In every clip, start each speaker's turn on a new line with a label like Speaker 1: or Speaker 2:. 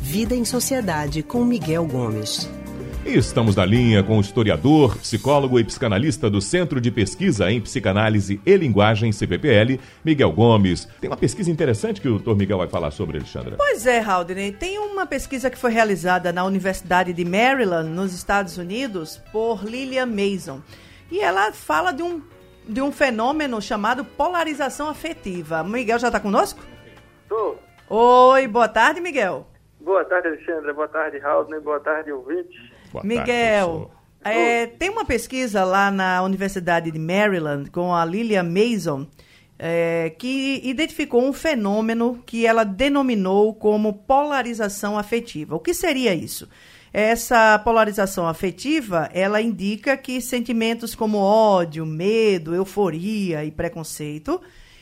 Speaker 1: Vida em Sociedade com Miguel Gomes.
Speaker 2: E estamos na linha com o historiador, psicólogo e psicanalista do Centro de Pesquisa em Psicanálise e Linguagem, CPPL, Miguel Gomes. Tem uma pesquisa interessante que o doutor Miguel vai falar sobre, Alexandra.
Speaker 3: Pois é, Haldane. Tem uma pesquisa que foi realizada na Universidade de Maryland, nos Estados Unidos, por Lillian Mason. E ela fala de um, de um fenômeno chamado polarização afetiva. Miguel já está conosco?
Speaker 4: Estou.
Speaker 3: Oi, boa tarde, Miguel.
Speaker 4: Boa tarde, Alexandra. Boa tarde, Haldane. Boa tarde, ouvintes.
Speaker 2: Boa
Speaker 3: Miguel,
Speaker 2: tarde,
Speaker 3: é, tem uma pesquisa lá na Universidade de Maryland com a Lillian Mason é, que identificou um fenômeno que ela denominou como polarização afetiva. O que seria isso? Essa polarização afetiva, ela indica que sentimentos como ódio, medo, euforia e preconceito,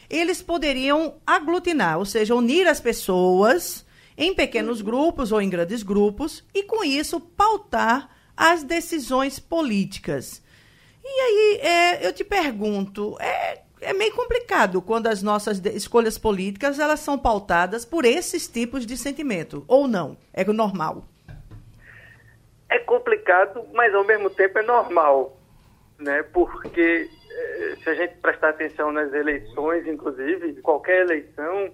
Speaker 3: eles poderiam aglutinar, ou seja, unir as pessoas em pequenos grupos ou em grandes grupos e, com isso, pautar as decisões políticas. E aí, é, eu te pergunto, é, é meio complicado quando as nossas escolhas políticas elas são pautadas por esses tipos de sentimento, ou não? É normal?
Speaker 4: É complicado, mas ao mesmo tempo é normal, né? Porque eh, se a gente prestar atenção nas eleições, inclusive, qualquer eleição,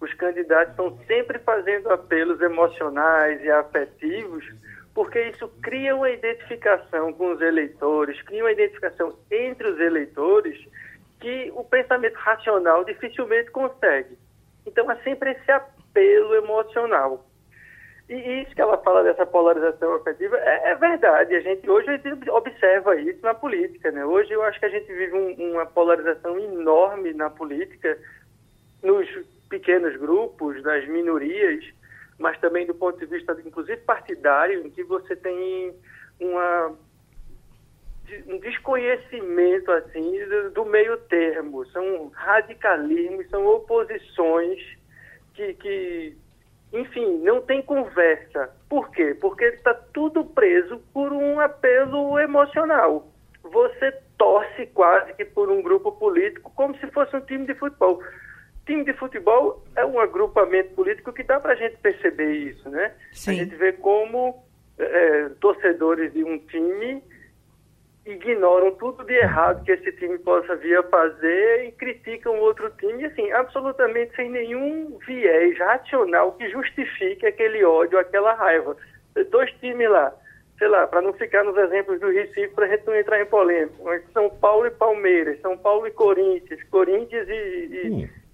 Speaker 4: os candidatos estão sempre fazendo apelos emocionais e afetivos, porque isso cria uma identificação com os eleitores, cria uma identificação entre os eleitores que o pensamento racional dificilmente consegue. Então, é sempre esse apelo emocional. E isso que ela fala dessa polarização afetiva é, é verdade. A gente hoje a gente observa isso na política, né? Hoje eu acho que a gente vive um, uma polarização enorme na política, nos pequenos grupos, das minorias, mas também do ponto de vista, inclusive partidário, em que você tem uma um desconhecimento assim do, do meio termo, são radicalismos, são oposições que, que enfim, não tem conversa. Por quê? Porque está tudo preso por um apelo emocional. Você torce quase que por um grupo político como se fosse um time de futebol time de futebol é um agrupamento político que dá para a gente perceber isso, né?
Speaker 3: Sim.
Speaker 4: A gente vê como é, torcedores de um time ignoram tudo de errado que esse time possa vir a fazer e criticam o outro time, assim, absolutamente sem nenhum viés racional que justifique aquele ódio, aquela raiva. Dois times lá, sei lá, para não ficar nos exemplos do Recife, para a gente não entrar em polêmica, São Paulo e Palmeiras, São Paulo e Corinthians, Corinthians e,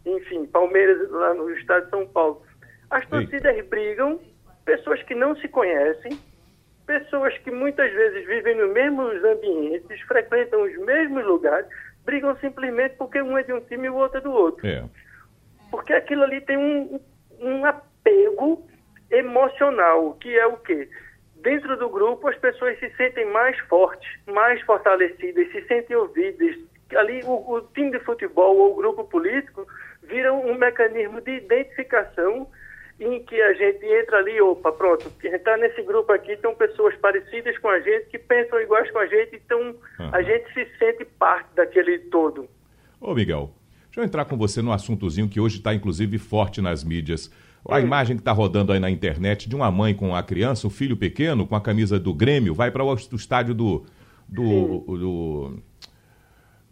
Speaker 4: e, enfim, Palmeiras lá no estado de São Paulo. As torcidas brigam, pessoas que não se conhecem, pessoas que muitas vezes vivem nos mesmos ambientes, frequentam os mesmos lugares, brigam simplesmente porque um é de um time e o outro é do outro.
Speaker 2: É.
Speaker 4: Porque aquilo ali tem um, um apego emocional, que é o quê? Dentro do grupo, as pessoas se sentem mais fortes, mais fortalecidas, se sentem ouvidas. Ali, o, o time de futebol ou o grupo político viram um mecanismo de identificação em que a gente entra ali, opa, pronto, está nesse grupo aqui, estão pessoas parecidas com a gente, que pensam iguais com a gente, então uhum. a gente se sente parte daquele todo.
Speaker 2: Ô Miguel, deixa eu entrar com você no assuntozinho que hoje está inclusive forte nas mídias. A imagem que está rodando aí na internet de uma mãe com a criança, o filho pequeno, com a camisa do Grêmio, vai para o estádio do. do, do,
Speaker 4: do,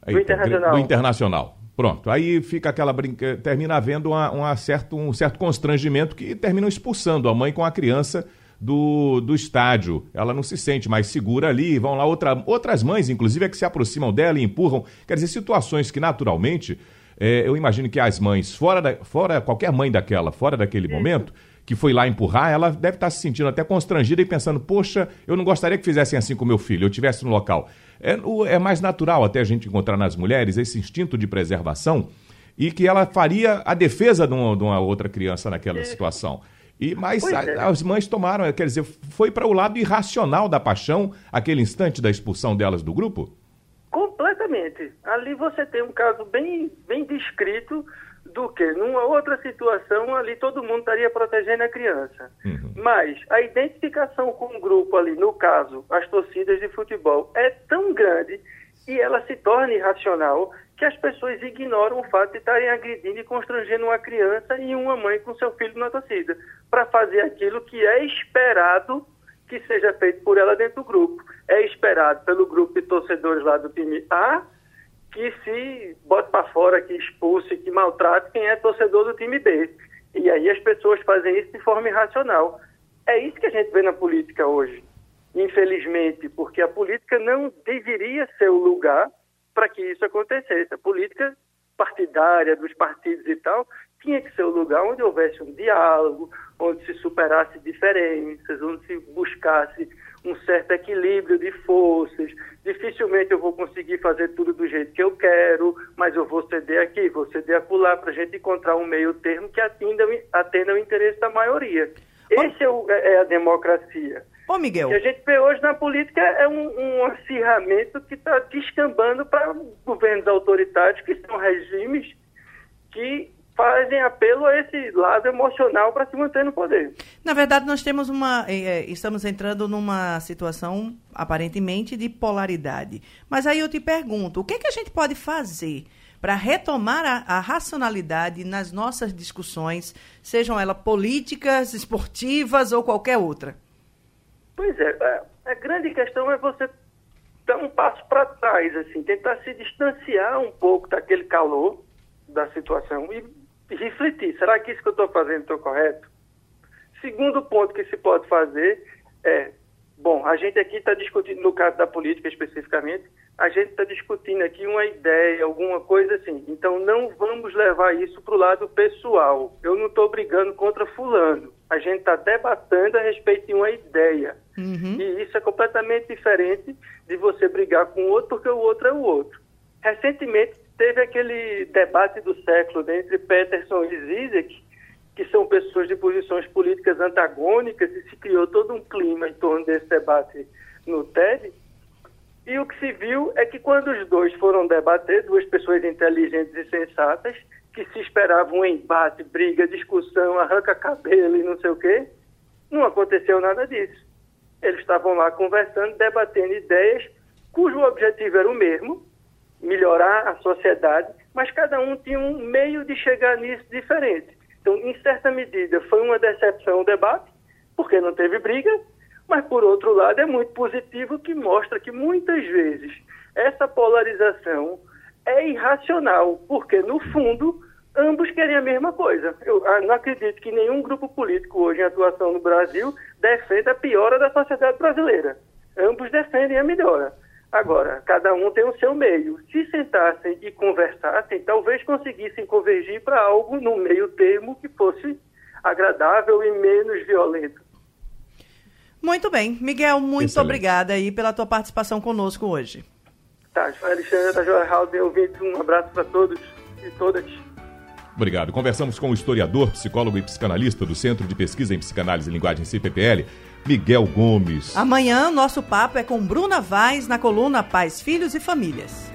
Speaker 4: do Internacional.
Speaker 2: Do Internacional. Pronto, aí fica aquela brinca, termina havendo uma, uma certo, um certo constrangimento que terminam expulsando a mãe com a criança do, do estádio. Ela não se sente mais segura ali, vão lá outra, outras mães, inclusive, é que se aproximam dela e empurram. Quer dizer, situações que naturalmente, é, eu imagino que as mães, fora, da, fora qualquer mãe daquela, fora daquele momento, que foi lá empurrar, ela deve estar se sentindo até constrangida e pensando, poxa, eu não gostaria que fizessem assim com meu filho, eu estivesse no local. É, é mais natural até a gente encontrar nas mulheres esse instinto de preservação e que ela faria a defesa de uma, de uma outra criança naquela situação. E mas a, é. as mães tomaram, quer dizer, foi para o lado irracional da paixão aquele instante da expulsão delas do grupo?
Speaker 4: Completamente. Ali você tem um caso bem, bem descrito do que numa outra situação ali todo mundo estaria protegendo a criança. Uhum. Mas a identificação com o grupo ali, no caso, as torcidas de futebol, é tão grande e ela se torna irracional que as pessoas ignoram o fato de estarem agredindo e constrangendo uma criança e uma mãe com seu filho na torcida, para fazer aquilo que é esperado que seja feito por ela dentro do grupo. É esperado pelo grupo de torcedores lá do time A que se bote para fora, que expulse, que maltrate quem é torcedor do time B. E aí as pessoas fazem isso de forma irracional. É isso que a gente vê na política hoje, infelizmente, porque a política não deveria ser o lugar para que isso acontecesse. A política partidária dos partidos e tal tinha que ser o lugar onde houvesse um diálogo, onde se superasse diferenças, onde se buscasse um certo equilíbrio de forças. Dificilmente eu vou conseguir fazer tudo do jeito que eu quero, mas eu vou ceder aqui, vou ceder acolá, para a gente encontrar um meio termo que atenda, atenda o interesse da maioria. Esse é, é, é a democracia.
Speaker 3: Ô, Miguel.
Speaker 4: O que a gente vê hoje na política é um, um acirramento que está descambando para governos autoritários, que são regimes que fazem apelo a esse lado emocional para se manter no poder.
Speaker 3: Na verdade, nós temos uma. É, estamos entrando numa situação aparentemente de polaridade. Mas aí eu te pergunto, o que, é que a gente pode fazer? para retomar a, a, racionalidade nas nossas discussões, sejam elas políticas, esportivas ou qualquer outra?
Speaker 4: Pois é, a, a grande questão é você dar um passo para trás, assim, tentar se distanciar um pouco daquele calor da situação e refletir, será que isso que eu estou fazendo está correto? Segundo ponto que se pode fazer é, bom, a gente aqui está discutindo, no caso da política especificamente, a gente está discutindo aqui uma ideia, alguma coisa assim. Então não vamos levar isso para o lado pessoal. Eu não estou brigando contra fulano. A gente está debatendo a respeito de uma ideia. Uhum. E isso é completamente diferente de você brigar com o outro porque o outro é o outro. Recentemente teve aquele debate do século né, entre Peterson e Zizek, que são pessoas de posições políticas antagônicas, e se criou todo um clima em torno desse debate no TED. E o que se viu é que quando os dois foram debater, duas pessoas inteligentes e sensatas, que se esperavam um embate, briga, discussão, arranca cabelo e não sei o quê, não aconteceu nada disso. Eles estavam lá conversando, debatendo ideias cujo objetivo era o mesmo, melhorar a sociedade, mas cada um tinha um meio de chegar nisso diferente. Então, em certa medida, foi uma decepção o debate, porque não teve briga, mas, por outro lado, é muito positivo que mostra que muitas vezes essa polarização é irracional, porque, no fundo, ambos querem a mesma coisa. Eu ah, não acredito que nenhum grupo político hoje em atuação no Brasil defenda a piora da sociedade brasileira. Ambos defendem a melhora. Agora, cada um tem o seu meio. Se sentassem e conversassem, talvez conseguissem convergir para algo no meio termo que fosse agradável e menos violento.
Speaker 3: Muito bem. Miguel, muito Excelente. obrigada aí pela tua participação conosco hoje.
Speaker 4: Tá, Alexandre, tá, João Raul, ouvintes, um abraço para todos e todas.
Speaker 2: Obrigado. Conversamos com o historiador, psicólogo e psicanalista do Centro de Pesquisa em Psicanálise e Linguagem CPPL, Miguel Gomes.
Speaker 3: Amanhã, nosso papo é com Bruna Vaz na coluna Pais, Filhos e Famílias.